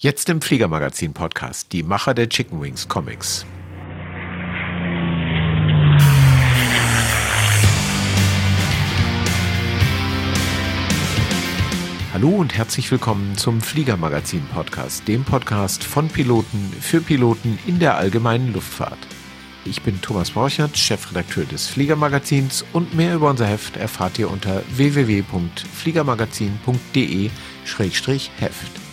Jetzt im Fliegermagazin-Podcast, die Macher der Chicken Wings Comics. Hallo und herzlich willkommen zum Fliegermagazin-Podcast, dem Podcast von Piloten für Piloten in der allgemeinen Luftfahrt. Ich bin Thomas Borchert, Chefredakteur des Fliegermagazins und mehr über unser Heft erfahrt ihr unter www.fliegermagazin.de-heft.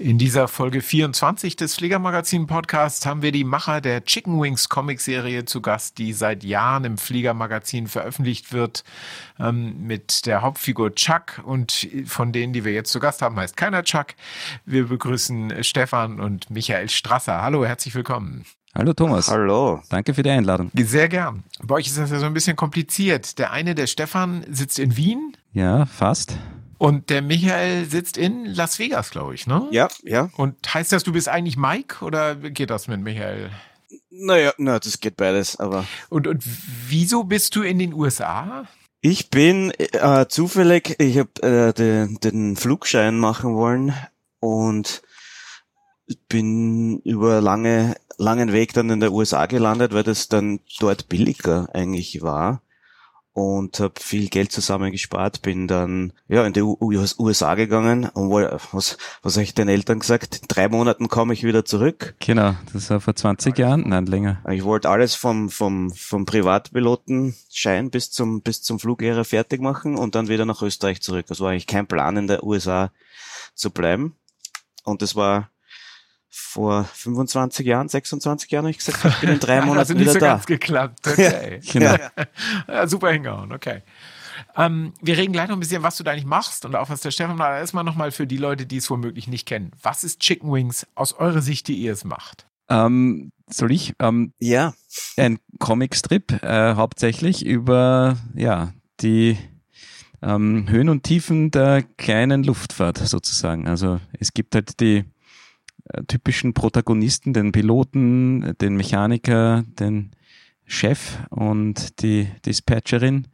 In dieser Folge 24 des Fliegermagazin Podcasts haben wir die Macher der Chicken Wings Comicserie zu Gast, die seit Jahren im Fliegermagazin veröffentlicht wird, ähm, mit der Hauptfigur Chuck und von denen, die wir jetzt zu Gast haben, heißt keiner Chuck. Wir begrüßen Stefan und Michael Strasser. Hallo, herzlich willkommen. Hallo Thomas. Hallo. Danke für die Einladung. Sehr gern. Bei euch ist das ja so ein bisschen kompliziert. Der eine, der Stefan, sitzt in Wien. Ja, fast. Und der Michael sitzt in Las Vegas, glaube ich, ne? Ja, ja. Und heißt das, du bist eigentlich Mike oder geht das mit Michael? Naja, na, das geht beides, aber. Und, und wieso bist du in den USA? Ich bin äh, zufällig, ich habe äh, den, den Flugschein machen wollen und bin über lange langen Weg dann in der USA gelandet, weil das dann dort billiger eigentlich war und habe viel Geld zusammengespart, bin dann ja in die USA gegangen und was was habe ich den Eltern gesagt? In drei Monaten komme ich wieder zurück. Genau, das war vor 20 Jahren, nein länger. Ich wollte alles vom vom vom Privatpilotenschein bis zum bis zum Fluglehrer fertig machen und dann wieder nach Österreich zurück. Das war eigentlich kein Plan in der USA zu bleiben und das war vor 25 Jahren, 26 Jahren, habe ich gesagt, ich bin in drei Monaten also wieder so da. ganz geklappt. Okay. genau. ja, super hingehauen, okay. Ähm, wir reden gleich noch ein bisschen, was du da eigentlich machst und auch was der Stefan da erstmal nochmal für die Leute, die es womöglich nicht kennen. Was ist Chicken Wings aus eurer Sicht, die ihr es macht? Ähm, soll ich? Ähm, ja. Ein Comicstrip, äh, hauptsächlich über, ja, die ähm, Höhen und Tiefen der kleinen Luftfahrt sozusagen. Also es gibt halt die typischen Protagonisten, den Piloten, den Mechaniker, den Chef und die Dispatcherin,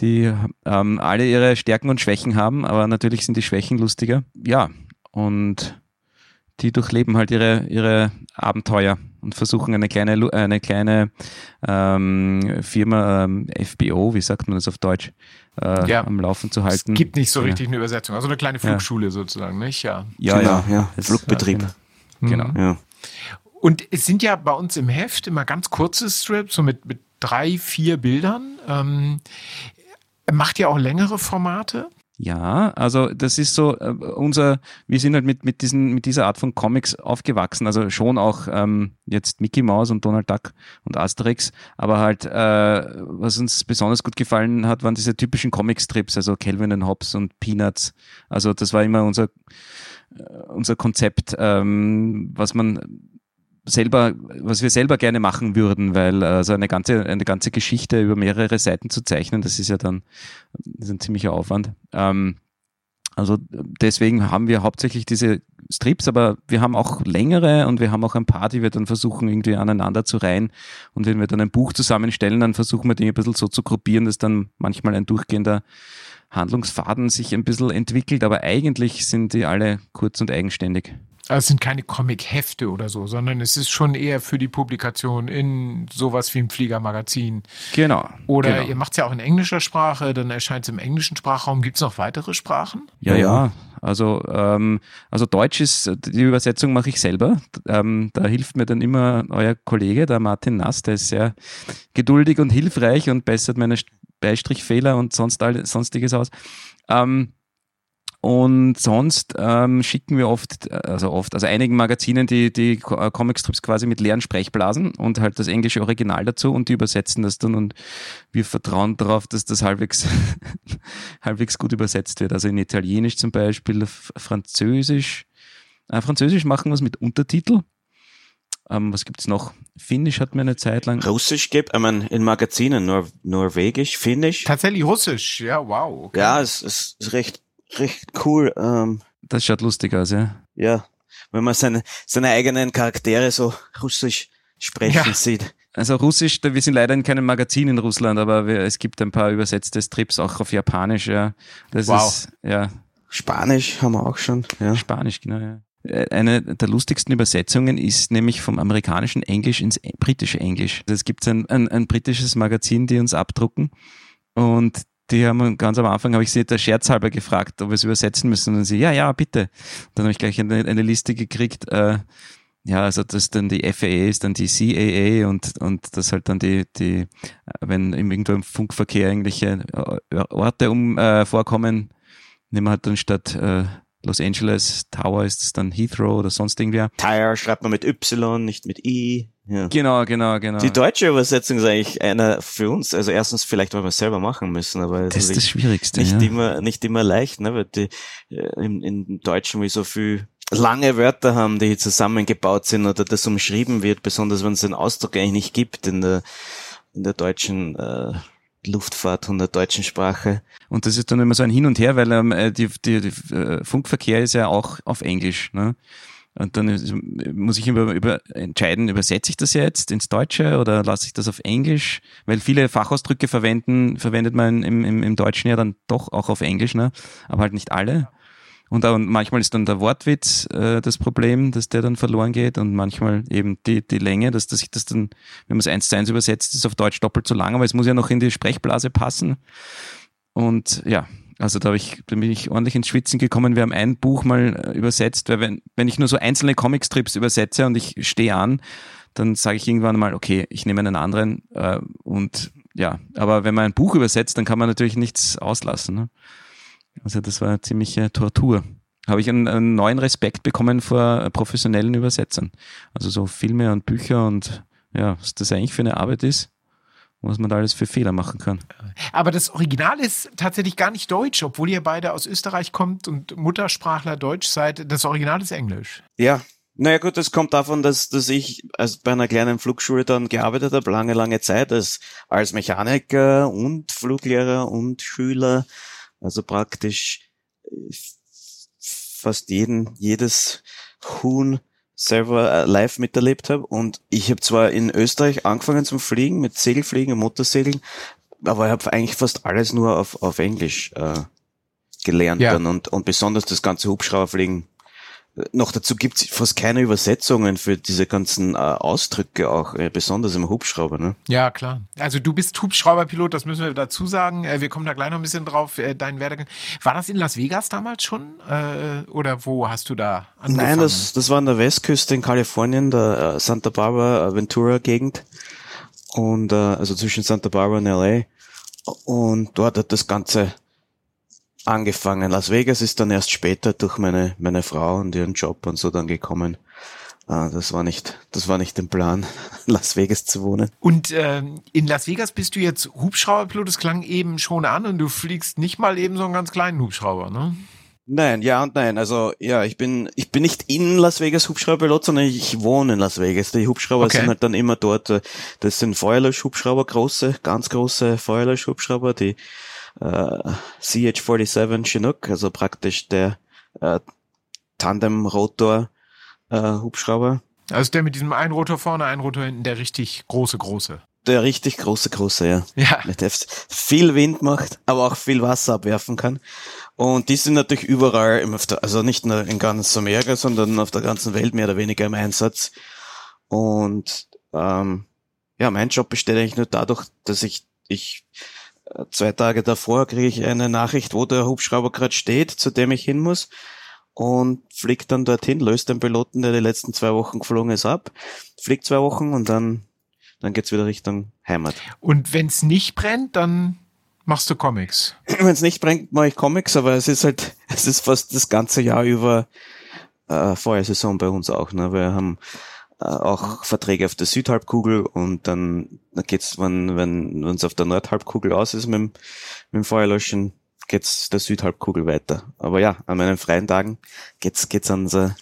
die ähm, alle ihre Stärken und Schwächen haben, aber natürlich sind die Schwächen lustiger. Ja, und die durchleben halt ihre, ihre Abenteuer und versuchen eine kleine, eine kleine ähm, Firma, ähm, FBO, wie sagt man das auf Deutsch, äh, ja. am Laufen zu halten. Es gibt nicht so richtig eine Übersetzung, also eine kleine Flugschule ja. sozusagen, nicht? Ja, ja, genau, ja. ja. Flugbetrieb. Genau. Genau. Mhm. Ja. Und es sind ja bei uns im Heft immer ganz kurze Strips, so mit, mit drei, vier Bildern. Ähm, macht ihr auch längere Formate? Ja, also das ist so äh, unser, wir sind halt mit, mit, diesen, mit dieser Art von Comics aufgewachsen, also schon auch ähm, jetzt Mickey Mouse und Donald Duck und Asterix, aber halt, äh, was uns besonders gut gefallen hat, waren diese typischen Comicstrips, also Calvin and Hobbes und Peanuts. Also das war immer unser, äh, unser Konzept, ähm, was man selber, was wir selber gerne machen würden, weil also eine ganze, eine ganze Geschichte über mehrere Seiten zu zeichnen, das ist ja dann ist ein ziemlicher Aufwand. Ähm, also deswegen haben wir hauptsächlich diese Strips, aber wir haben auch längere und wir haben auch ein paar, die wir dann versuchen irgendwie aneinander zu reihen. Und wenn wir dann ein Buch zusammenstellen, dann versuchen wir die ein bisschen so zu gruppieren, dass dann manchmal ein durchgehender Handlungsfaden sich ein bisschen entwickelt, aber eigentlich sind die alle kurz und eigenständig. Also es sind keine Comic-Hefte oder so, sondern es ist schon eher für die Publikation in sowas wie ein Fliegermagazin. Genau. Oder genau. ihr macht es ja auch in englischer Sprache, dann erscheint es im englischen Sprachraum. Gibt es noch weitere Sprachen? Ja, ja. Also, ähm, also Deutsch ist, die Übersetzung mache ich selber. Ähm, da hilft mir dann immer euer Kollege, der Martin Nass, der ist sehr geduldig und hilfreich und bessert meine Beistrichfehler und sonst all, sonstiges aus. Ähm, und sonst ähm, schicken wir oft, also oft, also einigen Magazinen die, die äh, Comicstrips quasi mit leeren Sprechblasen und halt das englische Original dazu und die übersetzen das dann und wir vertrauen darauf, dass das halbwegs, halbwegs gut übersetzt wird. Also in Italienisch zum Beispiel, Französisch. Äh, Französisch machen wir es mit Untertitel. Ähm, was gibt's noch? Finnisch hat mir eine Zeit lang. Russisch gibt, ich meine, in Magazinen, Nor Norwegisch, Finnisch. Tatsächlich Russisch, ja, wow. Okay. Ja, es, es ist recht recht cool. Ähm, das schaut lustig aus, ja. Ja, wenn man seine, seine eigenen Charaktere so russisch sprechen ja. sieht. Also Russisch, wir sind leider in keinem Magazin in Russland, aber wir, es gibt ein paar übersetzte Strips auch auf Japanisch, ja. Das wow. ist, ja. Spanisch haben wir auch schon. Ja. Spanisch, genau. Ja. Eine der lustigsten Übersetzungen ist nämlich vom amerikanischen Englisch ins britische Englisch. Also es gibt ein, ein, ein britisches Magazin, die uns abdrucken und die haben ganz am Anfang, habe ich sie der scherzhalber gefragt, ob wir es übersetzen müssen. Und sie, ja, ja, bitte. Dann habe ich gleich eine, eine Liste gekriegt. Äh, ja, also das dann die FAA ist dann die CAA und, und das halt dann die, die, wenn irgendwo im Funkverkehr irgendwelche äh, Orte um äh, vorkommen, nehmen wir halt dann statt äh, Los Angeles Tower ist es dann Heathrow oder sonst irgendwer. Tire schreibt man mit Y, nicht mit I. Ja. Genau, genau, genau. Die deutsche Übersetzung ist eigentlich einer für uns, also erstens vielleicht, weil wir es selber machen müssen, aber das ist das Schwierigste. Nicht ja. immer, nicht immer leicht, ne, weil die, äh, im, im Deutschen wie so viel lange Wörter haben, die zusammengebaut sind oder das umschrieben wird, besonders wenn es den Ausdruck eigentlich nicht gibt in der, in der deutschen äh, Luftfahrt und der deutschen Sprache. Und das ist dann immer so ein Hin und Her, weil ähm, äh, die, die, die äh, Funkverkehr ist ja auch auf Englisch. Ne? Und dann ist, muss ich über, über entscheiden, übersetze ich das jetzt ins Deutsche oder lasse ich das auf Englisch? Weil viele Fachausdrücke verwenden, verwendet man im, im, im Deutschen ja dann doch auch auf Englisch, ne? aber halt nicht alle. Und, und manchmal ist dann der Wortwitz äh, das Problem, dass der dann verloren geht und manchmal eben die, die Länge, dass, dass ich das dann, wenn man es eins zu eins übersetzt, ist auf Deutsch doppelt so lang, aber es muss ja noch in die Sprechblase passen. Und ja, also da, ich, da bin ich ordentlich ins Schwitzen gekommen. Wir haben ein Buch mal äh, übersetzt, weil wenn, wenn ich nur so einzelne Comicstrips übersetze und ich stehe an, dann sage ich irgendwann mal, okay, ich nehme einen anderen äh, und ja, aber wenn man ein Buch übersetzt, dann kann man natürlich nichts auslassen. Ne? Also das war eine ziemliche Tortur. Habe ich einen, einen neuen Respekt bekommen vor professionellen Übersetzern. Also so Filme und Bücher und ja, was das eigentlich für eine Arbeit ist was man da alles für Fehler machen kann. Aber das Original ist tatsächlich gar nicht deutsch, obwohl ihr beide aus Österreich kommt und Muttersprachler Deutsch seid. Das Original ist Englisch. Ja. Naja gut, das kommt davon, dass, dass ich also bei einer kleinen Flugschule dann gearbeitet habe, lange, lange Zeit als, als Mechaniker und Fluglehrer und Schüler. Also praktisch äh, fast jeden, jedes Huhn selber live miterlebt habe. Und ich habe zwar in Österreich angefangen zum Fliegen, mit Segelfliegen und Motorsegeln, aber ich habe eigentlich fast alles nur auf, auf Englisch äh, gelernt ja. dann und, und besonders das ganze Hubschrauberfliegen noch dazu gibt es fast keine Übersetzungen für diese ganzen äh, Ausdrücke auch, äh, besonders im Hubschrauber. Ne? Ja, klar. Also du bist Hubschrauberpilot, das müssen wir dazu sagen. Äh, wir kommen da gleich noch ein bisschen drauf, äh, dein Werdegang. War das in Las Vegas damals schon? Äh, oder wo hast du da angefangen? Nein, das, das war an der Westküste in Kalifornien, der äh, Santa Barbara Ventura-Gegend. Und äh, also zwischen Santa Barbara und LA. Und dort hat das Ganze angefangen. Las Vegas ist dann erst später durch meine, meine Frau und ihren Job und so dann gekommen. Ah, das war nicht, das war nicht im Plan, Las Vegas zu wohnen. Und ähm, in Las Vegas bist du jetzt Hubschrauberpilot. Das klang eben schon an und du fliegst nicht mal eben so einen ganz kleinen Hubschrauber, ne? Nein, ja und nein. Also ja, ich bin ich bin nicht in Las Vegas Hubschrauberpilot, sondern ich wohne in Las Vegas. Die Hubschrauber okay. sind halt dann immer dort. Äh, das sind Feuerlöschhubschrauber, große, ganz große Feuerlöschhubschrauber, die äh, CH-47 Chinook, also praktisch der äh, Tandem-Rotor äh, Hubschrauber. Also der mit diesem einen Rotor vorne, einen Rotor hinten, der richtig große, große. Der richtig große, große, ja. Ja. Der viel Wind macht, aber auch viel Wasser abwerfen kann. Und die sind natürlich überall, also nicht nur in ganz Amerika, sondern auf der ganzen Welt mehr oder weniger im Einsatz. Und ähm, ja, mein Job besteht eigentlich nur dadurch, dass ich, ich zwei Tage davor kriege ich eine Nachricht, wo der Hubschrauber gerade steht, zu dem ich hin muss und fliegt dann dorthin, löst den Piloten, der die letzten zwei Wochen geflogen ist, ab, fliegt zwei Wochen und dann, dann geht's wieder Richtung Heimat. Und wenn's nicht brennt, dann machst du Comics? Wenn's nicht brennt, mache ich Comics, aber es ist halt, es ist fast das ganze Jahr über äh, Feuersaison bei uns auch. Ne? Wir haben auch Verträge auf der Südhalbkugel und dann geht's, wenn wenn wenn es auf der Nordhalbkugel aus ist mit, dem, mit dem Feuerlöschen, geht's der Südhalbkugel weiter. Aber ja, an meinen freien Tagen geht's geht's an unser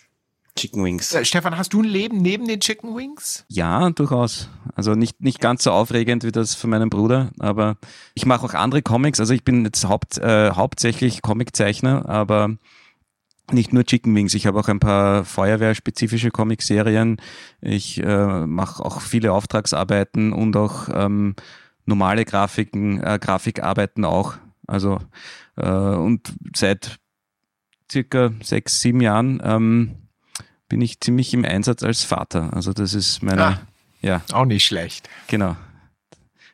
Chicken Wings. Äh, Stefan, hast du ein Leben neben den Chicken Wings? Ja, durchaus. Also nicht, nicht ganz so aufregend wie das von meinem Bruder, aber ich mache auch andere Comics. Also ich bin jetzt haupt, äh, hauptsächlich Comiczeichner, aber nicht nur Chicken Wings, ich habe auch ein paar Feuerwehrspezifische Comicserien. Ich äh, mache auch viele Auftragsarbeiten und auch ähm, normale Grafiken, äh, Grafikarbeiten auch. Also äh, und seit circa sechs, sieben Jahren ähm, bin ich ziemlich im Einsatz als Vater. Also das ist meine, ah, ja. Auch nicht schlecht. Genau.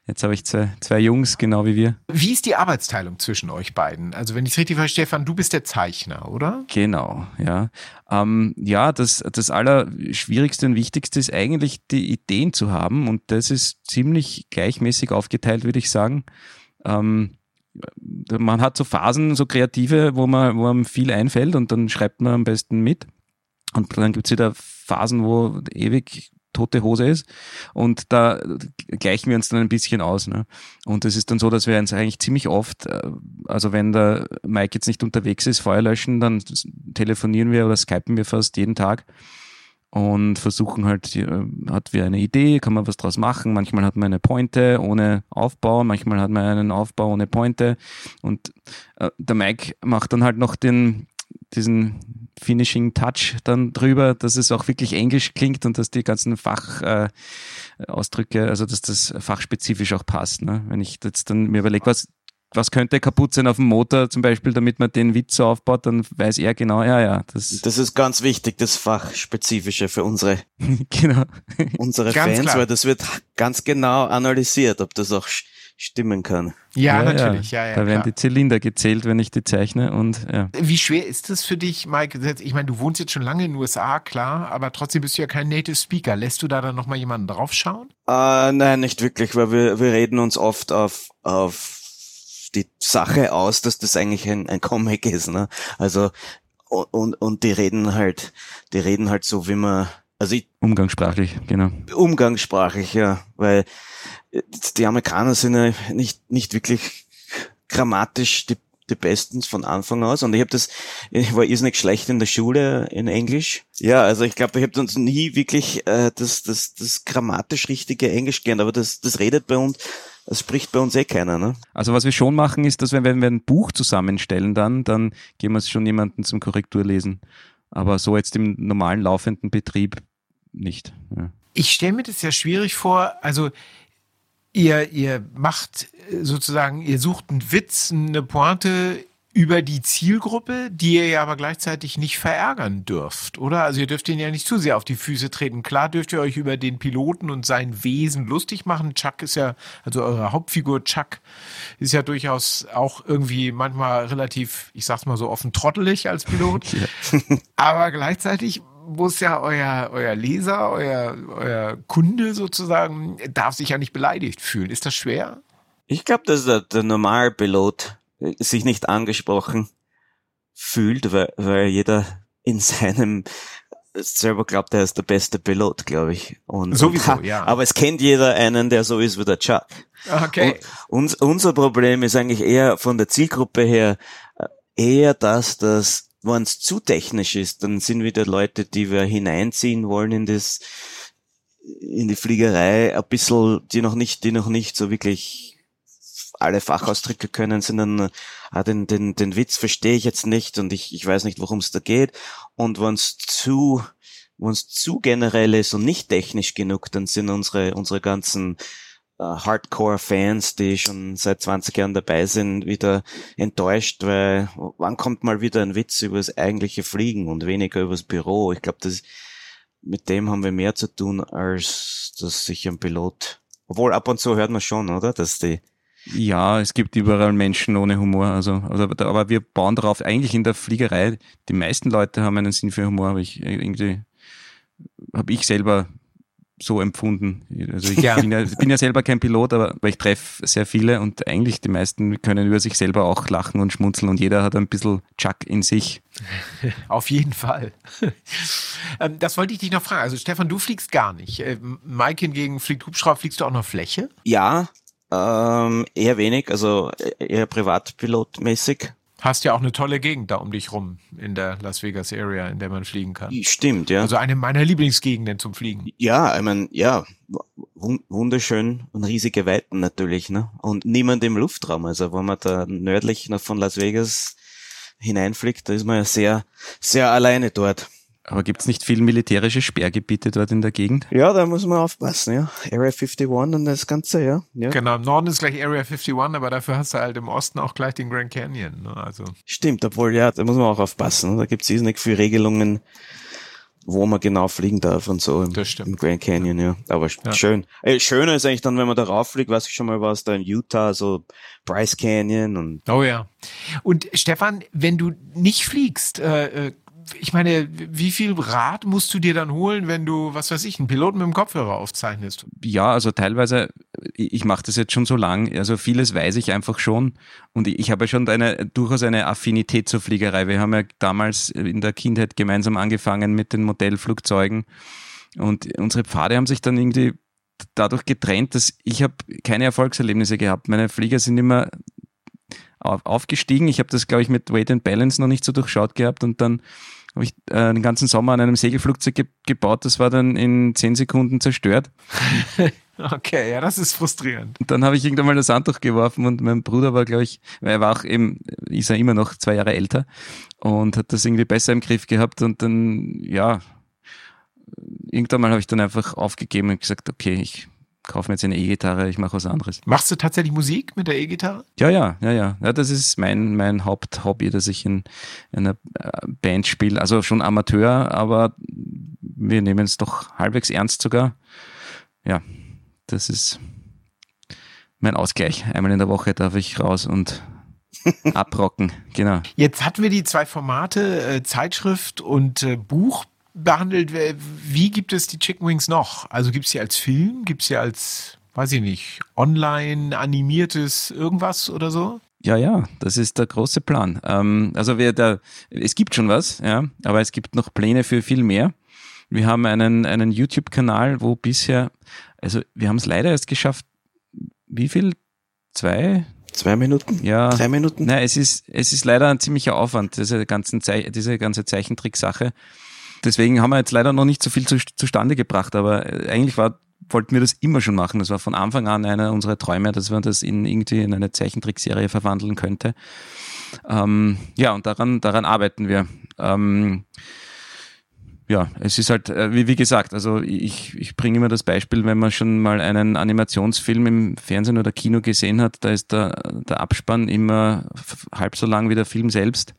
Jetzt habe ich zwei, zwei Jungs, genau wie wir. Wie ist die Arbeitsteilung zwischen euch beiden? Also wenn ich es richtig verstehe, Stefan, du bist der Zeichner, oder? Genau, ja. Ähm, ja, das, das Allerschwierigste und Wichtigste ist eigentlich die Ideen zu haben und das ist ziemlich gleichmäßig aufgeteilt, würde ich sagen. Ähm, man hat so Phasen, so kreative, wo man, wo man viel einfällt und dann schreibt man am besten mit. Und dann gibt es wieder Phasen, wo ewig tote Hose ist. Und da gleichen wir uns dann ein bisschen aus. Ne? Und es ist dann so, dass wir uns eigentlich ziemlich oft, äh, also wenn der Mike jetzt nicht unterwegs ist, Feuer löschen, dann telefonieren wir oder skypen wir fast jeden Tag und versuchen halt, äh, hat wir eine Idee, kann man was draus machen. Manchmal hat man eine Pointe ohne Aufbau, manchmal hat man einen Aufbau ohne Pointe. Und äh, der Mike macht dann halt noch den, diesen Finishing Touch dann drüber, dass es auch wirklich Englisch klingt und dass die ganzen Fachausdrücke, äh, also dass das fachspezifisch auch passt. Ne? Wenn ich jetzt dann mir überlege, was, was könnte kaputt sein auf dem Motor zum Beispiel, damit man den Witz so aufbaut, dann weiß er genau, ja, ja. Das, das ist ganz wichtig, das Fachspezifische für unsere, genau. unsere Fans, klar. weil das wird ganz genau analysiert, ob das auch stimmen kann. Ja, ja natürlich. Ja. Ja, da werden klar. die Zylinder gezählt, wenn ich die zeichne. Und, ja. Wie schwer ist das für dich, Mike? Ich meine, du wohnst jetzt schon lange in den USA, klar, aber trotzdem bist du ja kein Native Speaker. Lässt du da dann nochmal jemanden draufschauen? Uh, nein, nicht wirklich, weil wir, wir reden uns oft auf, auf die Sache aus, dass das eigentlich ein, ein Comic ist. Ne? Also und, und die reden halt, die reden halt so, wie man also ich, umgangssprachlich, genau. Umgangssprachlich, ja, weil die Amerikaner sind ja nicht, nicht wirklich grammatisch die, die Bestens von Anfang aus. Und ich habe das, ich war irrsinnig schlecht in der Schule in Englisch. Ja, also ich glaube, ich habe uns nie wirklich äh, das, das, das grammatisch richtige Englisch gelernt, aber das, das redet bei uns, das spricht bei uns eh keiner. Ne? Also was wir schon machen, ist, dass wir, wenn wir ein Buch zusammenstellen, dann, dann gehen wir es schon jemanden zum Korrekturlesen. Aber so jetzt im normalen laufenden Betrieb nicht. Ja. Ich stelle mir das ja schwierig vor. Also ihr, ihr macht sozusagen, ihr sucht einen Witz, eine Pointe über die Zielgruppe, die ihr ja aber gleichzeitig nicht verärgern dürft, oder? Also ihr dürft ihn ja nicht zu sehr auf die Füße treten. Klar dürft ihr euch über den Piloten und sein Wesen lustig machen. Chuck ist ja, also eure Hauptfigur Chuck ist ja durchaus auch irgendwie manchmal relativ, ich sag's mal so offen trottelig als Pilot. aber gleichzeitig muss ja euer, euer Leser, euer, euer Kunde sozusagen, darf sich ja nicht beleidigt fühlen. Ist das schwer? Ich glaube, dass der, der Normalpilot sich nicht angesprochen fühlt, weil, weil jeder in seinem selber glaubt, er ist der beste Pilot, glaube ich. Und, Sowieso, und, ja. Aber es kennt jeder einen, der so ist wie der Chuck. Okay. Und uns, unser Problem ist eigentlich eher von der Zielgruppe her äh, eher das, dass wenn es zu technisch ist, dann sind wieder Leute, die wir hineinziehen wollen in das, in die Fliegerei, ein bisschen, die noch nicht, die noch nicht so wirklich alle Fachausdrücke können, sondern ah, den, den, den Witz verstehe ich jetzt nicht und ich, ich weiß nicht, worum es da geht. Und wenn es zu, wenn es zu generell ist und nicht technisch genug, dann sind unsere, unsere ganzen äh, Hardcore-Fans, die schon seit 20 Jahren dabei sind, wieder enttäuscht, weil wann kommt mal wieder ein Witz über das eigentliche Fliegen und weniger über das Büro? Ich glaube, das mit dem haben wir mehr zu tun, als dass sich ein Pilot. Obwohl ab und zu hört man schon, oder? Dass die ja, es gibt überall Menschen ohne Humor. Also, also, aber wir bauen darauf, eigentlich in der Fliegerei, die meisten Leute haben einen Sinn für Humor, aber ich irgendwie habe ich selber so empfunden. Also ich ja. Bin, ja, bin, ja, selber kein Pilot, aber, aber ich treffe sehr viele und eigentlich die meisten können über sich selber auch lachen und schmunzeln und jeder hat ein bisschen Chuck in sich. Auf jeden Fall. Ähm, das wollte ich dich noch fragen. Also Stefan, du fliegst gar nicht. Äh, Mike hingegen fliegt Hubschrauber. Fliegst du auch noch Fläche? Ja, ähm, eher wenig, also eher privatpilotmäßig. Hast ja auch eine tolle Gegend da um dich rum in der Las Vegas Area, in der man fliegen kann. Stimmt, ja. Also eine meiner Lieblingsgegenden zum Fliegen. Ja, ich meine, ja, wunderschön und riesige Weiten natürlich, ne? Und niemand im Luftraum. Also wenn man da nördlich noch von Las Vegas hineinfliegt, da ist man ja sehr, sehr alleine dort. Aber gibt es nicht viel militärische Sperrgebiete dort in der Gegend? Ja, da muss man aufpassen, ja. Area 51 und das Ganze, ja. ja. Genau, im Norden ist gleich Area 51, aber dafür hast du halt im Osten auch gleich den Grand Canyon. Ne? Also. Stimmt, obwohl, ja, da muss man auch aufpassen. Da gibt es nicht viele Regelungen, wo man genau fliegen darf und so im, im Grand Canyon, ja. Aber ja. schön. Äh, schöner ist eigentlich dann, wenn man da rauffliegt, weiß ich schon mal was da in Utah, so Bryce Canyon und. Oh ja. Und Stefan, wenn du nicht fliegst, äh, äh ich meine, wie viel Rat musst du dir dann holen, wenn du, was weiß ich, einen Piloten mit dem Kopfhörer aufzeichnest? Ja, also teilweise, ich mache das jetzt schon so lang, also vieles weiß ich einfach schon und ich, habe schon eine, durchaus eine Affinität zur Fliegerei. Wir haben ja damals in der Kindheit gemeinsam angefangen mit den Modellflugzeugen und unsere Pfade haben sich dann irgendwie dadurch getrennt, dass ich habe keine Erfolgserlebnisse gehabt. Meine Flieger sind immer aufgestiegen. Ich habe das, glaube ich, mit Weight and Balance noch nicht so durchschaut gehabt und dann habe ich äh, den ganzen Sommer an einem Segelflugzeug ge gebaut. Das war dann in zehn Sekunden zerstört. okay, ja, das ist frustrierend. Und dann habe ich irgendwann mal das Handtuch geworfen und mein Bruder war, glaube ich, er war auch eben, ist er immer noch zwei Jahre älter und hat das irgendwie besser im Griff gehabt und dann, ja, irgendwann mal habe ich dann einfach aufgegeben und gesagt, okay, ich kaufe mir jetzt eine E-Gitarre, ich mache was anderes. Machst du tatsächlich Musik mit der E-Gitarre? Ja, ja, ja, ja. Ja, das ist mein, mein Haupthobby, dass ich in, in einer äh, Band spiele. Also schon Amateur, aber wir nehmen es doch halbwegs ernst sogar. Ja, das ist mein Ausgleich. Einmal in der Woche darf ich raus und abrocken, genau. Jetzt hatten wir die zwei Formate, äh, Zeitschrift und äh, Buch behandelt. Wie gibt es die Chicken Wings noch? Also gibt es sie als Film? Gibt es sie als, weiß ich nicht, online animiertes irgendwas oder so? Ja, ja, das ist der große Plan. Ähm, also wir da, es gibt schon was, ja, aber es gibt noch Pläne für viel mehr. Wir haben einen, einen YouTube-Kanal, wo bisher, also wir haben es leider erst geschafft, wie viel? Zwei? Zwei Minuten? Ja. Drei Minuten? Nein, es ist, es ist leider ein ziemlicher Aufwand, diese, ganzen Ze diese ganze Zeichentricksache. Deswegen haben wir jetzt leider noch nicht so viel zu, zustande gebracht, aber äh, eigentlich war, wollten wir das immer schon machen. Das war von Anfang an einer unserer Träume, dass man das in irgendwie in eine Zeichentrickserie verwandeln könnte. Ähm, ja, und daran, daran arbeiten wir. Ähm, ja, es ist halt, äh, wie, wie gesagt, also ich, ich bringe immer das Beispiel, wenn man schon mal einen Animationsfilm im Fernsehen oder Kino gesehen hat, da ist der, der Abspann immer halb so lang wie der Film selbst.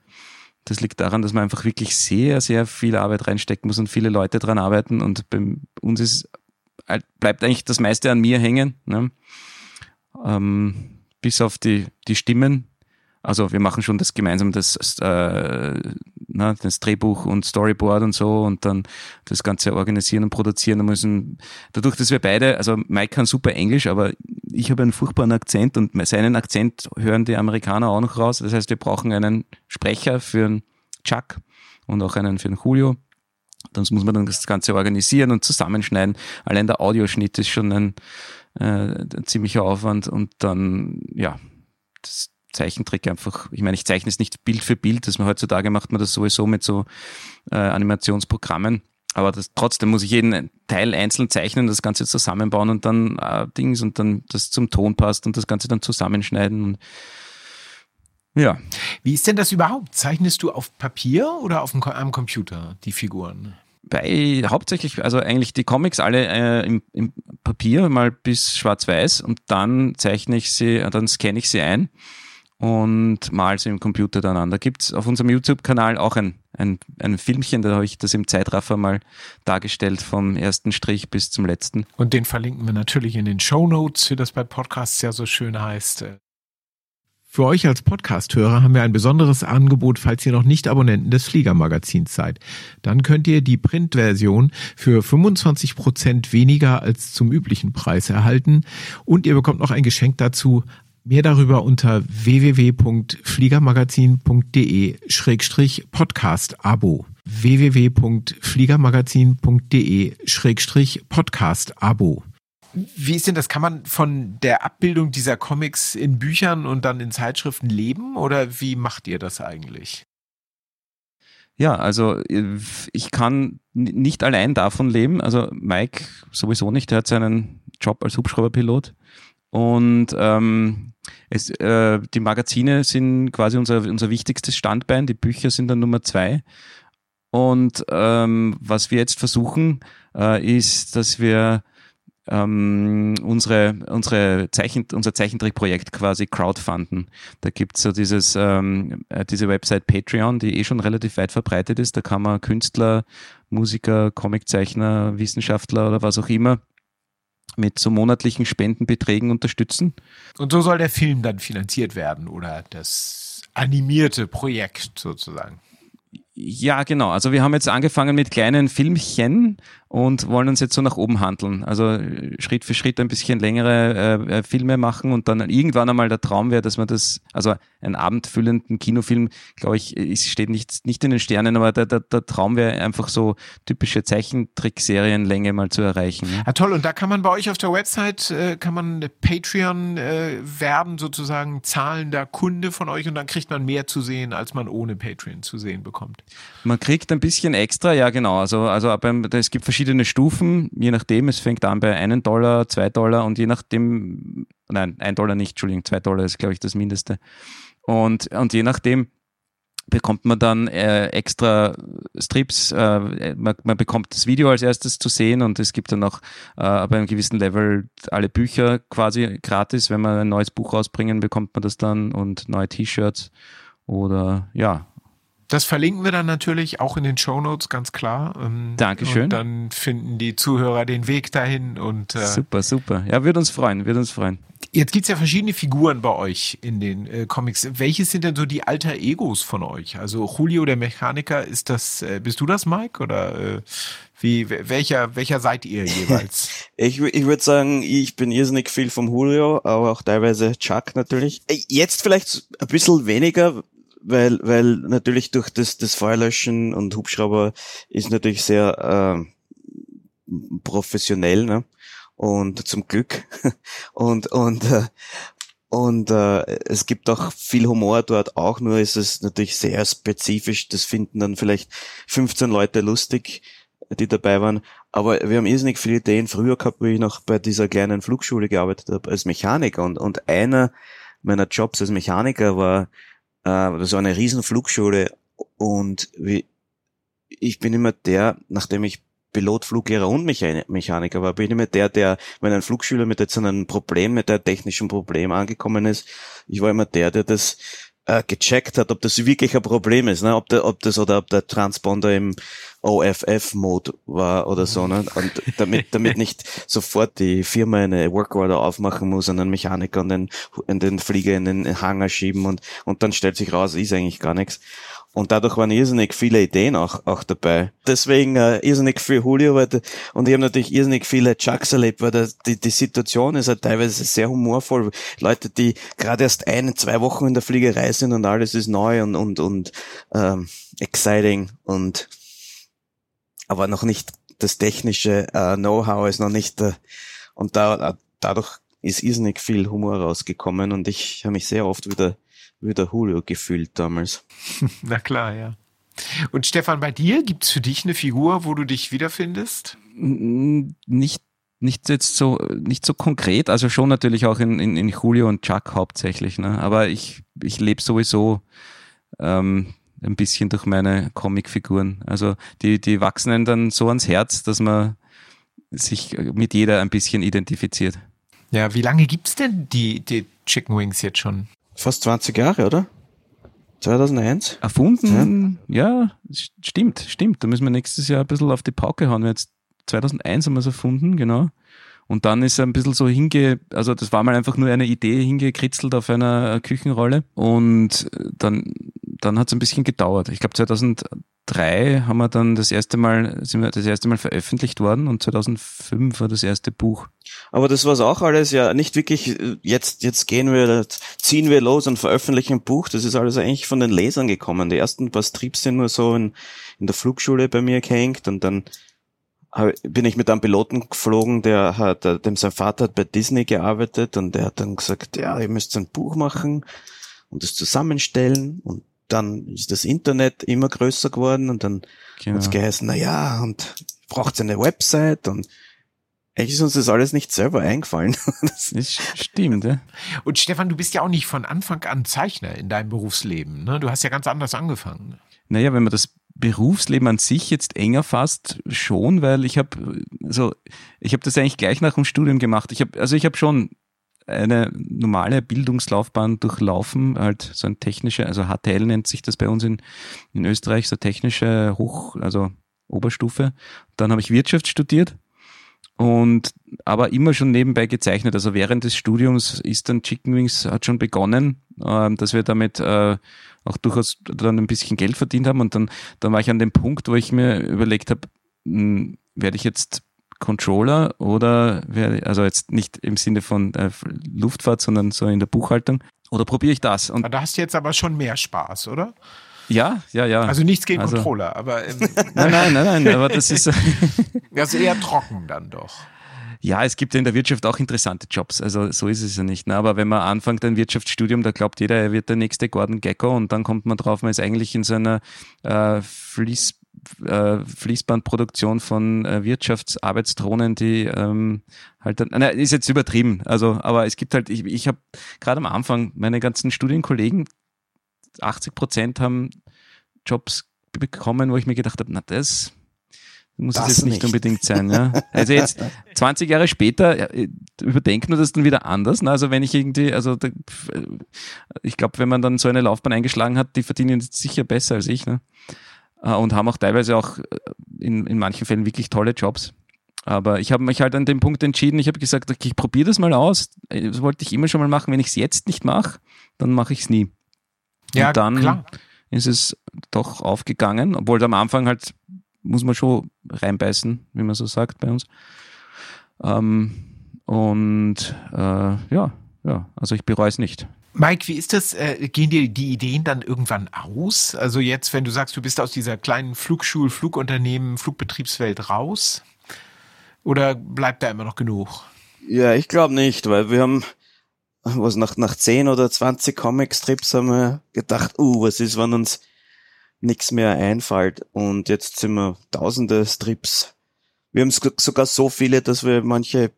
Das liegt daran, dass man einfach wirklich sehr, sehr viel Arbeit reinstecken muss und viele Leute dran arbeiten. Und bei uns ist, halt, bleibt eigentlich das meiste an mir hängen. Ne? Ähm, bis auf die, die Stimmen. Also wir machen schon das gemeinsam das, äh, na, das Drehbuch und Storyboard und so und dann das Ganze organisieren und produzieren. Müssen, dadurch, dass wir beide, also Mike kann super Englisch, aber ich habe einen furchtbaren Akzent und seinen Akzent hören die Amerikaner auch noch raus. Das heißt, wir brauchen einen Sprecher für einen Chuck und auch einen für einen Julio. Dann muss man dann das Ganze organisieren und zusammenschneiden. Allein der Audioschnitt ist schon ein, äh, ein ziemlicher Aufwand und dann, ja, das Zeichentrick einfach, ich meine, ich zeichne es nicht Bild für Bild, dass man heutzutage macht man das sowieso mit so äh, Animationsprogrammen. Aber das, trotzdem muss ich jeden Teil einzeln zeichnen, das Ganze zusammenbauen und dann äh, Dings und dann das zum Ton passt und das Ganze dann zusammenschneiden. Und, ja. Wie ist denn das überhaupt? Zeichnest du auf Papier oder auf dem, am Computer die Figuren? Bei hauptsächlich, also eigentlich die Comics alle äh, im, im Papier, mal bis schwarz-weiß und dann zeichne ich sie, dann scanne ich sie ein und mal sie im Computer dann an. Da gibt's auf unserem YouTube-Kanal auch ein, ein, ein Filmchen, da habe ich das im Zeitraffer mal dargestellt, vom ersten Strich bis zum letzten. Und den verlinken wir natürlich in den Show Notes, wie das bei Podcasts ja so schön heißt. Für euch als Podcast-Hörer haben wir ein besonderes Angebot, falls ihr noch nicht Abonnenten des Fliegermagazins seid. Dann könnt ihr die Printversion für 25 Prozent weniger als zum üblichen Preis erhalten und ihr bekommt noch ein Geschenk dazu, Mehr darüber unter www.fliegermagazin.de-podcast-abo www.fliegermagazin.de-podcast-abo wie ist denn das? Kann man von der Abbildung dieser Comics in Büchern und dann in Zeitschriften leben oder wie macht ihr das eigentlich? Ja, also ich kann nicht allein davon leben. Also Mike sowieso nicht. Er hat seinen Job als Hubschrauberpilot. Und ähm, es, äh, die Magazine sind quasi unser, unser wichtigstes Standbein, die Bücher sind dann Nummer zwei. Und ähm, was wir jetzt versuchen, äh, ist, dass wir ähm, unsere, unsere Zeichen, unser Zeichentrickprojekt quasi crowdfunden. Da gibt's so dieses, ähm, äh, diese Website Patreon, die eh schon relativ weit verbreitet ist. Da kann man Künstler, Musiker, Comiczeichner, Wissenschaftler oder was auch immer mit so monatlichen Spendenbeträgen unterstützen. Und so soll der Film dann finanziert werden oder das animierte Projekt sozusagen. Ja, genau. Also wir haben jetzt angefangen mit kleinen Filmchen und wollen uns jetzt so nach oben handeln. Also äh, Schritt für Schritt ein bisschen längere äh, äh, Filme machen und dann irgendwann einmal der Traum wäre, dass man das, also einen abendfüllenden Kinofilm, glaube ich, ist, steht nicht, nicht in den Sternen, aber der, der, der Traum wäre einfach so typische Zeichentrickserienlänge mal zu erreichen. Ne? Ja, toll. Und da kann man bei euch auf der Website, äh, kann man Patreon äh, werden, sozusagen zahlender Kunde von euch und dann kriegt man mehr zu sehen, als man ohne Patreon zu sehen bekommt. Man kriegt ein bisschen extra, ja genau. Also, also beim, es gibt verschiedene Stufen, je nachdem. Es fängt an bei einem Dollar, zwei Dollar und je nachdem, nein, ein Dollar nicht, Entschuldigung, zwei Dollar ist, glaube ich, das Mindeste. Und, und je nachdem bekommt man dann äh, extra Strips, äh, man, man, bekommt das Video als erstes zu sehen und es gibt dann auch äh, bei einem gewissen Level alle Bücher quasi gratis. Wenn man ein neues Buch rausbringen, bekommt man das dann und neue T-Shirts oder ja, das verlinken wir dann natürlich auch in den Show Notes, ganz klar. Ähm, Dankeschön. Und dann finden die Zuhörer den Weg dahin und äh, super, super. Ja, wird uns freuen, wird uns freuen. Jetzt gibt's ja verschiedene Figuren bei euch in den äh, Comics. Welches sind denn so die alter Egos von euch? Also Julio der Mechaniker, ist das, äh, bist du das, Mike? Oder äh, wie, welcher, welcher seid ihr jeweils? ich ich würde sagen, ich bin irrsinnig viel vom Julio, aber auch teilweise Chuck natürlich. Äh, jetzt vielleicht ein bisschen weniger, weil, weil natürlich durch das, das Feuerlöschen und Hubschrauber ist natürlich sehr äh, professionell, ne? Und zum Glück. und, und, äh, und äh, es gibt auch viel Humor dort auch, nur ist es natürlich sehr spezifisch. Das finden dann vielleicht 15 Leute lustig, die dabei waren. Aber wir haben irrsinnig viele Ideen. Früher gehabt, wie ich noch bei dieser kleinen Flugschule gearbeitet habe, als Mechaniker. Und, und einer meiner Jobs als Mechaniker war, das war eine riesen Flugschule und wie, ich bin immer der, nachdem ich Pilot, Fluglehrer und Mechaniker war, bin immer der, der, wenn ein Flugschüler mit jetzt einem Problem, mit einem technischen Problem angekommen ist, ich war immer der, der das äh, gecheckt hat, ob das wirklich ein Problem ist, ne? ob, der, ob das oder ob der Transponder im OFF-Mode war oder so, ne? und damit, damit nicht sofort die Firma eine Workorder aufmachen muss und einen Mechaniker und den, den Flieger in den Hangar schieben und, und dann stellt sich raus, ist eigentlich gar nichts. Und dadurch waren irrsinnig viele Ideen auch, auch dabei. Deswegen äh, irrsinnig viel Julio, weil, und ich habe natürlich irrsinnig viele Chucks erlebt, weil die, die Situation ist halt teilweise sehr humorvoll. Leute, die gerade erst ein, zwei Wochen in der Fliegerei sind und alles ist neu und, und, und ähm, exciting und aber noch nicht das technische äh, Know-how ist noch nicht äh, und da, dadurch ist irrsinnig viel Humor rausgekommen und ich habe mich sehr oft wieder wie der Julio gefühlt damals. Na klar, ja. Und Stefan, bei dir gibt es für dich eine Figur, wo du dich wiederfindest? Nicht nicht jetzt so nicht so konkret, also schon natürlich auch in, in, in Julio und Chuck hauptsächlich, ne? Aber ich, ich lebe sowieso ähm, ein bisschen durch meine Comicfiguren. Also die, die wachsen einem dann so ans Herz, dass man sich mit jeder ein bisschen identifiziert. Ja, wie lange gibt's denn die, die Chicken Wings jetzt schon? Fast 20 Jahre, oder? 2001? Erfunden? Ja. ja, stimmt, stimmt. Da müssen wir nächstes Jahr ein bisschen auf die Pauke hauen. Jetzt 2001 haben wir es erfunden, genau. Und dann ist er ein bisschen so hinge, also das war mal einfach nur eine Idee hingekritzelt auf einer Küchenrolle. Und dann, dann hat es ein bisschen gedauert. Ich glaube 2003 haben wir dann das erste Mal, sind wir das erste Mal veröffentlicht worden und 2005 war das erste Buch. Aber das war auch alles ja nicht wirklich, jetzt, jetzt gehen wir, ziehen wir los und veröffentlichen ein Buch. Das ist alles eigentlich von den Lesern gekommen. Die ersten paar Strips sind nur so in, in der Flugschule bei mir gehängt und dann bin ich mit einem Piloten geflogen, der hat, dem sein Vater hat bei Disney gearbeitet und der hat dann gesagt, ja, ihr müsst ein Buch machen und das zusammenstellen und dann ist das Internet immer größer geworden und dann genau. hat es geheißen, na ja, und braucht eine Website und eigentlich ist uns das alles nicht selber eingefallen. Das stimmt, ja. Und Stefan, du bist ja auch nicht von Anfang an Zeichner in deinem Berufsleben. Ne? Du hast ja ganz anders angefangen. Naja, wenn man das Berufsleben an sich jetzt enger fasst, schon, weil ich habe also ich habe das eigentlich gleich nach dem Studium gemacht. Ich habe also ich habe schon eine normale Bildungslaufbahn durchlaufen, halt so ein technischer, also HTL nennt sich das bei uns in, in Österreich, so technische Hoch, also Oberstufe. Dann habe ich Wirtschaft studiert und aber immer schon nebenbei gezeichnet. Also während des Studiums ist dann Chicken Wings hat schon begonnen, äh, dass wir damit äh, auch durchaus dann ein bisschen Geld verdient haben. Und dann, dann war ich an dem Punkt, wo ich mir überlegt habe, hm, werde ich jetzt Controller oder also jetzt nicht im Sinne von äh, Luftfahrt, sondern so in der Buchhaltung. Oder probiere ich das? Und da hast du jetzt aber schon mehr Spaß, oder? Ja, ja, ja. Also nichts gegen also, Controller, aber. Ähm, nein, nein, nein, nein, aber das ist. also eher trocken dann doch. Ja, es gibt ja in der Wirtschaft auch interessante Jobs, also so ist es ja nicht. Ne? Aber wenn man anfängt ein Wirtschaftsstudium, da glaubt jeder, er wird der nächste Gordon Gecko und dann kommt man drauf, man ist eigentlich in so einer äh, Fließ, äh, Fließbandproduktion von äh, Wirtschaftsarbeitsdrohnen, die ähm, halt, dann, na, ist jetzt übertrieben, also, aber es gibt halt, ich, ich habe gerade am Anfang meine ganzen Studienkollegen, 80 Prozent haben Jobs bekommen, wo ich mir gedacht habe, na das muss das es jetzt nicht, nicht, unbedingt sein. Ja? Also jetzt 20 Jahre später äh, überdenken wir das dann wieder anders. Ne? Also wenn ich irgendwie, also da, ich glaube, wenn man dann so eine Laufbahn eingeschlagen hat, die verdienen sicher besser als ich. Ne? Äh, und haben auch teilweise auch äh, in, in manchen Fällen wirklich tolle Jobs. Aber ich habe mich halt an dem Punkt entschieden, ich habe gesagt, okay, ich probiere das mal aus. Das wollte ich immer schon mal machen. Wenn ich es jetzt nicht mache, dann mache ich es nie. Ja, und dann klar. ist es doch aufgegangen, obwohl am Anfang halt muss man schon reinbeißen, wie man so sagt bei uns. Ähm, und äh, ja, ja, also ich bereue es nicht. Mike, wie ist das? Äh, gehen dir die Ideen dann irgendwann aus? Also jetzt, wenn du sagst, du bist aus dieser kleinen Flugschul-, Flugunternehmen, Flugbetriebswelt raus? Oder bleibt da immer noch genug? Ja, ich glaube nicht, weil wir haben, was nach, nach 10 oder 20 Comic-Strips haben wir gedacht, uh, was ist, wenn uns nichts mehr einfällt. Und jetzt sind wir tausende Strips. Wir haben sogar so viele, dass wir manche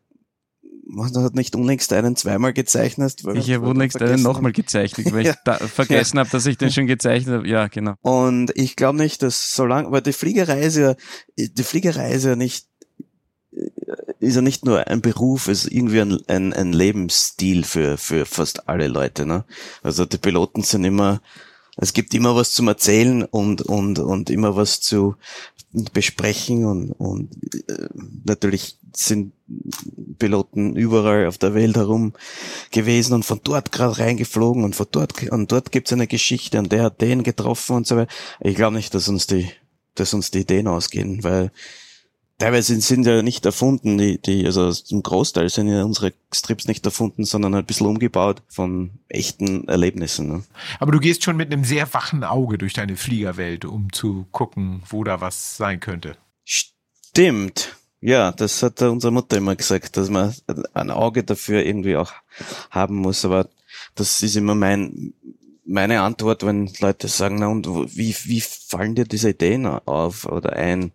man hat nicht unlängst einen zweimal gezeichnet. ich habe unlängst einen nochmal gezeichnet, weil ich da vergessen ja. habe, dass ich den schon gezeichnet habe. Ja, genau. Und ich glaube nicht, dass so lange, weil die Fliegerei ist ja, die Fliegerei ist ja nicht, ist ja nicht nur ein Beruf, ist irgendwie ein, ein, ein Lebensstil für, für fast alle Leute. Ne? Also die Piloten sind immer es gibt immer was zum Erzählen und, und, und immer was zu besprechen und, und äh, natürlich sind Piloten überall auf der Welt herum gewesen und von dort gerade reingeflogen und von dort und dort gibt's eine Geschichte und der hat den getroffen und so weiter. Ich glaube nicht, dass uns die, dass uns die Ideen ausgehen, weil teilweise sind ja nicht erfunden, die, die, also zum Großteil sind ja unsere Strips nicht erfunden, sondern ein bisschen umgebaut von echten Erlebnissen. Ne? Aber du gehst schon mit einem sehr wachen Auge durch deine Fliegerwelt, um zu gucken, wo da was sein könnte. Stimmt. Ja, das hat unsere Mutter immer gesagt, dass man ein Auge dafür irgendwie auch haben muss. Aber das ist immer mein, meine Antwort, wenn Leute sagen, na und wie, wie fallen dir diese Ideen auf oder ein?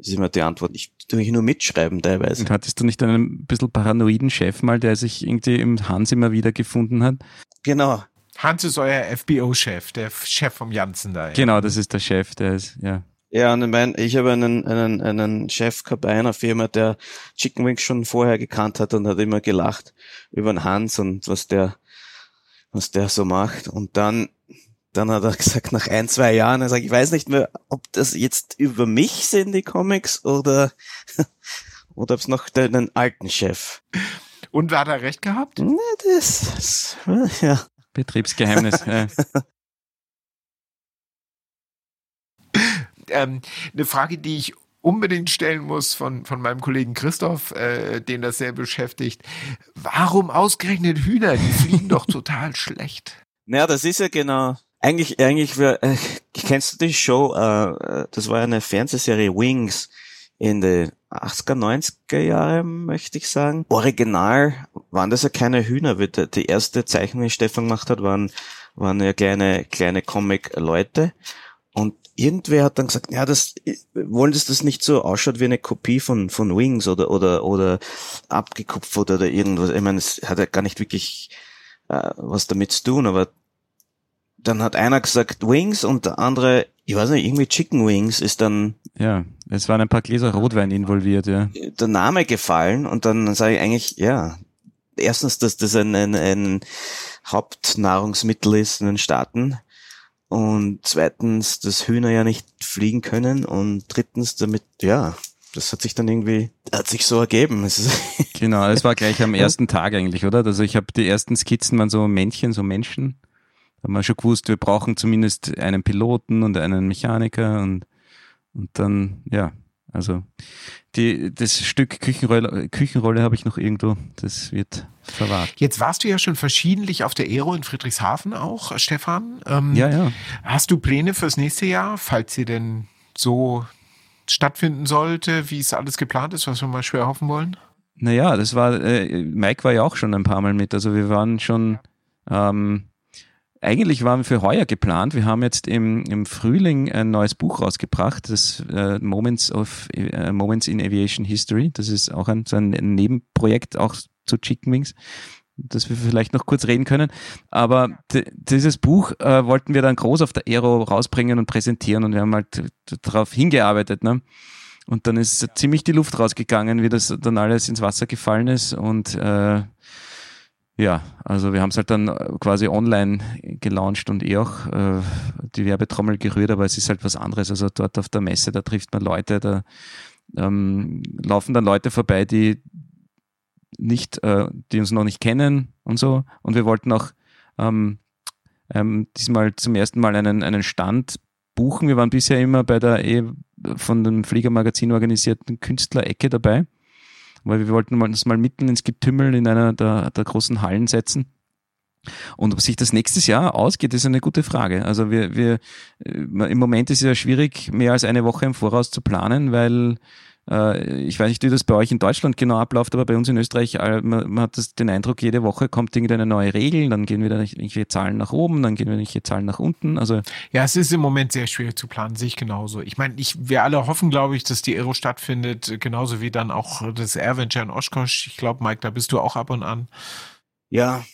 Das ist immer die Antwort. Ich tue ich nur mitschreiben teilweise. Und hattest du nicht einen bisschen paranoiden Chef mal, der sich irgendwie im Hans immer wieder gefunden hat? Genau. Hans ist euer FBO-Chef, der Chef vom Janssen da. Ja. Genau, das ist der Chef, der ist, ja. Ja, und ich, mein, ich habe einen, einen, einen Chef gehabt bei einer Firma, der Chicken Wings schon vorher gekannt hat und hat immer gelacht über den Hans und was der, was der so macht. Und dann dann hat er gesagt, nach ein, zwei Jahren, er sagt, ich weiß nicht mehr, ob das jetzt über mich sind, die Comics, oder, oder ob es noch den alten Chef. Und hat er recht gehabt? Na, das, das ja. Betriebsgeheimnis. ja. ähm, eine Frage, die ich unbedingt stellen muss von, von meinem Kollegen Christoph, äh, den das sehr beschäftigt. Warum ausgerechnet Hühner? Die fliegen doch total schlecht. Naja, das ist ja genau eigentlich, eigentlich, äh, kennst du die Show, äh, das war eine Fernsehserie Wings in den 80er, 90er Jahre, möchte ich sagen. Original waren das ja keine Hühner. Die erste Zeichnung, die Stefan gemacht hat, waren, waren ja kleine, kleine Comic-Leute. Und irgendwer hat dann gesagt, ja, das, wollen das das nicht so ausschaut wie eine Kopie von, von Wings oder, oder, oder abgekupfert oder irgendwas. Ich meine, es hat ja gar nicht wirklich äh, was damit zu tun, aber dann hat einer gesagt Wings und der andere, ich weiß nicht, irgendwie Chicken Wings ist dann. Ja, es waren ein paar Gläser Rotwein involviert, ja. Der Name gefallen und dann sage ich eigentlich, ja, erstens, dass das ein, ein, ein Hauptnahrungsmittel ist in den Staaten und zweitens, dass Hühner ja nicht fliegen können und drittens, damit, ja, das hat sich dann irgendwie, hat sich so ergeben. genau, das war gleich am ersten Tag eigentlich, oder? Also ich habe die ersten Skizzen waren so Männchen, so Menschen. Da haben wir schon gewusst, wir brauchen zumindest einen Piloten und einen Mechaniker und, und dann, ja, also die, das Stück Küchenrolle, Küchenrolle habe ich noch irgendwo, das wird verwahrt. Jetzt warst du ja schon verschiedentlich auf der Aero in Friedrichshafen auch, Stefan. Ähm, ja, ja. Hast du Pläne fürs nächste Jahr, falls sie denn so stattfinden sollte, wie es alles geplant ist, was wir mal schwer hoffen wollen? Naja, das war, äh, Mike war ja auch schon ein paar Mal mit. Also wir waren schon, ähm, eigentlich waren wir für heuer geplant. Wir haben jetzt im, im Frühling ein neues Buch rausgebracht, das äh, Moments of äh, Moments in Aviation History. Das ist auch ein, so ein Nebenprojekt auch zu Chicken Wings dass wir vielleicht noch kurz reden können. Aber dieses Buch äh, wollten wir dann groß auf der Aero rausbringen und präsentieren und wir haben halt darauf hingearbeitet. Ne? Und dann ist ziemlich die Luft rausgegangen, wie das dann alles ins Wasser gefallen ist und äh, ja, also wir haben es halt dann quasi online gelauncht und eh auch äh, die Werbetrommel gerührt, aber es ist halt was anderes. Also dort auf der Messe, da trifft man Leute, da ähm, laufen dann Leute vorbei, die nicht, äh, die uns noch nicht kennen und so. Und wir wollten auch ähm, ähm, diesmal zum ersten Mal einen, einen Stand buchen. Wir waren bisher immer bei der eh von dem Fliegermagazin organisierten Künstlerecke dabei weil wir wollten uns mal mitten ins Getümmel in einer der, der großen Hallen setzen. Und ob sich das nächstes Jahr ausgeht, ist eine gute Frage. Also wir, wir äh, im Moment ist es ja schwierig, mehr als eine Woche im Voraus zu planen, weil ich weiß nicht, wie das bei euch in Deutschland genau abläuft, aber bei uns in Österreich, äh, man, man hat das, den Eindruck, jede Woche kommt irgendeine neue Regel, dann gehen wieder irgendwelche Zahlen nach oben, dann gehen wieder irgendwelche Zahlen nach unten. Also ja, es ist im Moment sehr schwierig zu planen, sehe ich genauso. Ich meine, ich, wir alle hoffen, glaube ich, dass die Aero stattfindet, genauso wie dann auch das Airventure in Oshkosh. Ich glaube, Mike, da bist du auch ab und an. Ja,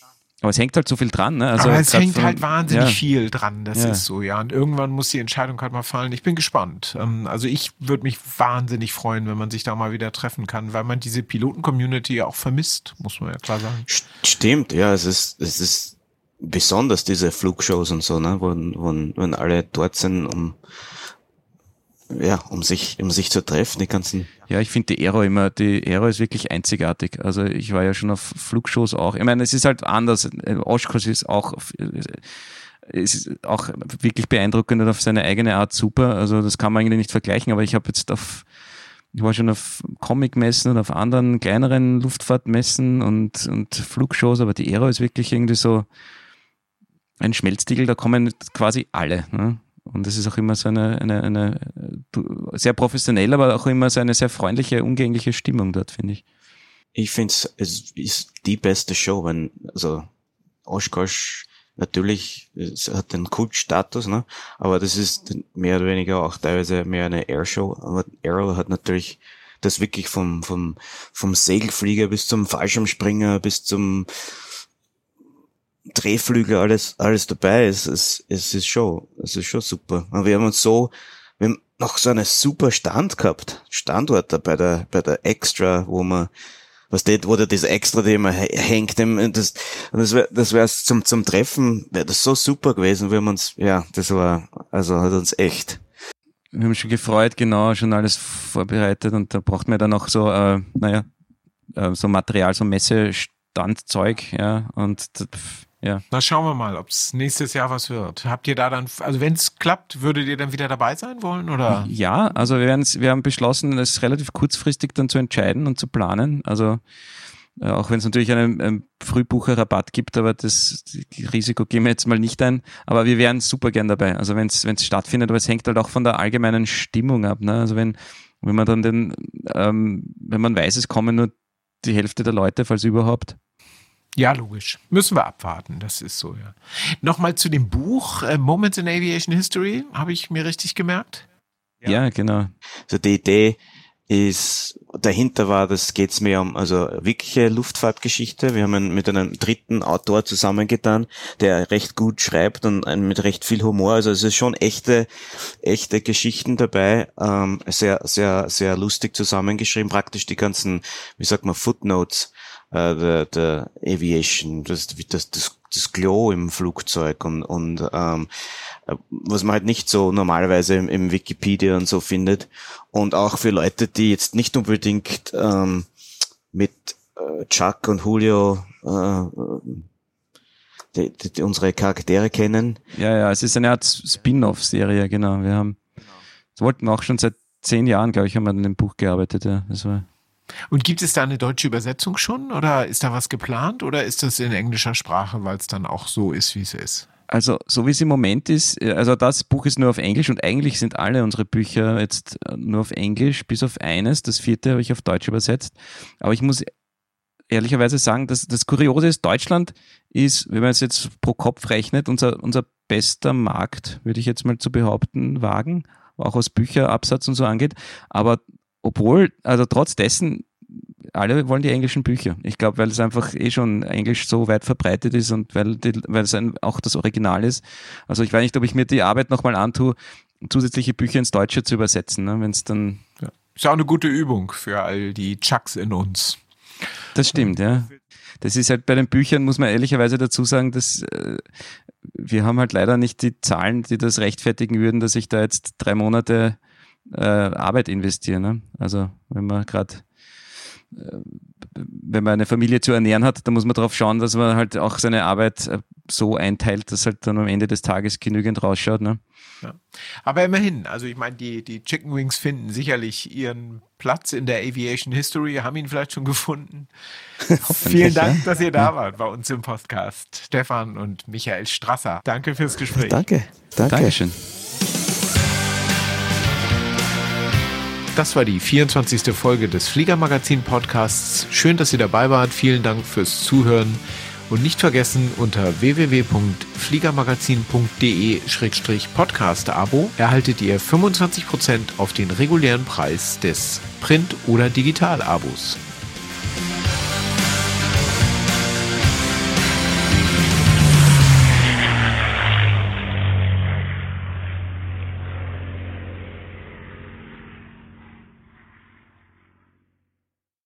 aber es hängt halt so viel dran, ne? Also Aber es hängt von, halt wahnsinnig ja. viel dran, das ja. ist so, ja. Und irgendwann muss die Entscheidung halt mal fallen. Ich bin gespannt. Ähm, also ich würde mich wahnsinnig freuen, wenn man sich da mal wieder treffen kann, weil man diese Piloten-Community ja auch vermisst, muss man ja klar sagen. Stimmt, ja, es ist, es ist besonders diese Flugshows und so, ne, wo, wo, wenn alle dort sind, um ja, um sich, um sich zu treffen, die ganzen. Ja, ich finde die Aero immer, die Aero ist wirklich einzigartig. Also ich war ja schon auf Flugshows auch. Ich meine, es ist halt anders. Oshkosh ist auch, ist auch wirklich beeindruckend und auf seine eigene Art super. Also das kann man eigentlich nicht vergleichen, aber ich habe jetzt auf, ich war schon auf Comic-Messen und auf anderen kleineren Luftfahrtmessen und, und Flugshows, aber die Aero ist wirklich irgendwie so ein Schmelztiegel, da kommen quasi alle. Ne? Und es ist auch immer so eine, eine, eine sehr professionell, aber auch immer so eine sehr freundliche, umgängliche Stimmung dort, finde ich. Ich finde es ist die beste Show, wenn, also Oshkosh natürlich, es hat den Kultstatus, ne? aber das ist mehr oder weniger auch teilweise mehr eine Airshow. Aber Aero hat natürlich das wirklich vom, vom, vom Segelflieger bis zum Fallschirmspringer bis zum Drehflügel, alles, alles dabei. Es, es, es ist schon, es ist schon super. Und wir haben uns so, wir haben noch so einen super Stand gehabt, Standort da bei der, bei der Extra, wo man, was steht, wo da das Extra, immer hängt, das, das wäre, das wäre zum, zum Treffen, wäre das so super gewesen, wir haben uns, ja, das war, also hat uns echt. Wir haben schon gefreut, genau, schon alles vorbereitet und da braucht man dann auch so, äh, naja, äh, so Material, so Messestandzeug, ja, und ja. Na, schauen wir mal, ob es nächstes Jahr was wird. Habt ihr da dann, also wenn es klappt, würdet ihr dann wieder dabei sein wollen, oder? Ja, also wir, wir haben beschlossen, es relativ kurzfristig dann zu entscheiden und zu planen. Also, äh, auch wenn es natürlich einen, einen Frühbucherrabatt gibt, aber das Risiko gehen wir jetzt mal nicht ein. Aber wir wären super gern dabei. Also wenn es stattfindet, aber es hängt halt auch von der allgemeinen Stimmung ab. Ne? Also wenn, wenn man dann den, ähm, wenn man weiß, es kommen nur die Hälfte der Leute, falls überhaupt, ja, logisch. Müssen wir abwarten. Das ist so, ja. Nochmal zu dem Buch äh, Moments in Aviation History. Habe ich mir richtig gemerkt? Ja, ja genau. Also die Idee ist, dahinter war, das geht's mehr um also wirkliche Luftfahrtgeschichte. Wir haben mit einem dritten Autor zusammengetan, der recht gut schreibt und mit recht viel Humor. Also es ist schon echte, echte Geschichten dabei. Ähm, sehr, sehr, sehr lustig zusammengeschrieben. Praktisch die ganzen, wie sagt man, Footnotes äh, der, der Aviation, das, das, das, das Glow im Flugzeug und, und ähm, was man halt nicht so normalerweise im, im Wikipedia und so findet. Und auch für Leute, die jetzt nicht unbedingt ähm, mit äh, Chuck und Julio äh, die, die, die unsere Charaktere kennen. Ja, ja, es ist eine Art Spin-off-Serie, genau. Wir haben, das wollten wir auch schon seit zehn Jahren, glaube ich, haben wir an dem Buch gearbeitet. Ja. Das war und gibt es da eine deutsche Übersetzung schon oder ist da was geplant oder ist das in englischer Sprache, weil es dann auch so ist, wie es ist? Also, so wie es im Moment ist, äh, also das Buch ist nur auf Englisch und eigentlich sind alle unsere Bücher jetzt äh, nur auf Englisch, bis auf eines. Das vierte habe ich auf Deutsch übersetzt. Aber ich muss ehrlicherweise sagen, dass das Kuriose ist, Deutschland ist, wenn man es jetzt pro Kopf rechnet, unser, unser bester Markt, würde ich jetzt mal zu behaupten, wagen, auch was Bücherabsatz und so angeht. Aber obwohl, also trotz dessen, alle wollen die englischen Bücher. Ich glaube, weil es einfach eh schon Englisch so weit verbreitet ist und weil, die, weil es ein, auch das Original ist. Also ich weiß nicht, ob ich mir die Arbeit nochmal antue, zusätzliche Bücher ins Deutsche zu übersetzen, ne, wenn es dann. Ja. Ist auch eine gute Übung für all die Chucks in uns. Das stimmt, ja. Das ist halt bei den Büchern, muss man ehrlicherweise dazu sagen, dass äh, wir haben halt leider nicht die Zahlen, die das rechtfertigen würden, dass ich da jetzt drei Monate äh, Arbeit investiere. Ne? Also wenn man gerade äh, wenn man eine Familie zu ernähren hat, dann muss man darauf schauen, dass man halt auch seine Arbeit äh, so einteilt, dass halt dann am Ende des Tages genügend rausschaut. Ne? Ja. Aber immerhin, also ich meine, die, die Chicken Wings finden sicherlich ihren Platz in der Aviation History, haben ihn vielleicht schon gefunden. Vielen Dank, dass ihr da wart bei uns im Podcast. Stefan und Michael Strasser. Danke fürs Gespräch. Danke. Danke. Dankeschön. Das war die 24. Folge des Fliegermagazin Podcasts. Schön, dass ihr dabei wart. Vielen Dank fürs Zuhören. Und nicht vergessen, unter www.fliegermagazin.de-podcast-abo erhaltet ihr 25% auf den regulären Preis des Print- oder Digital-Abos.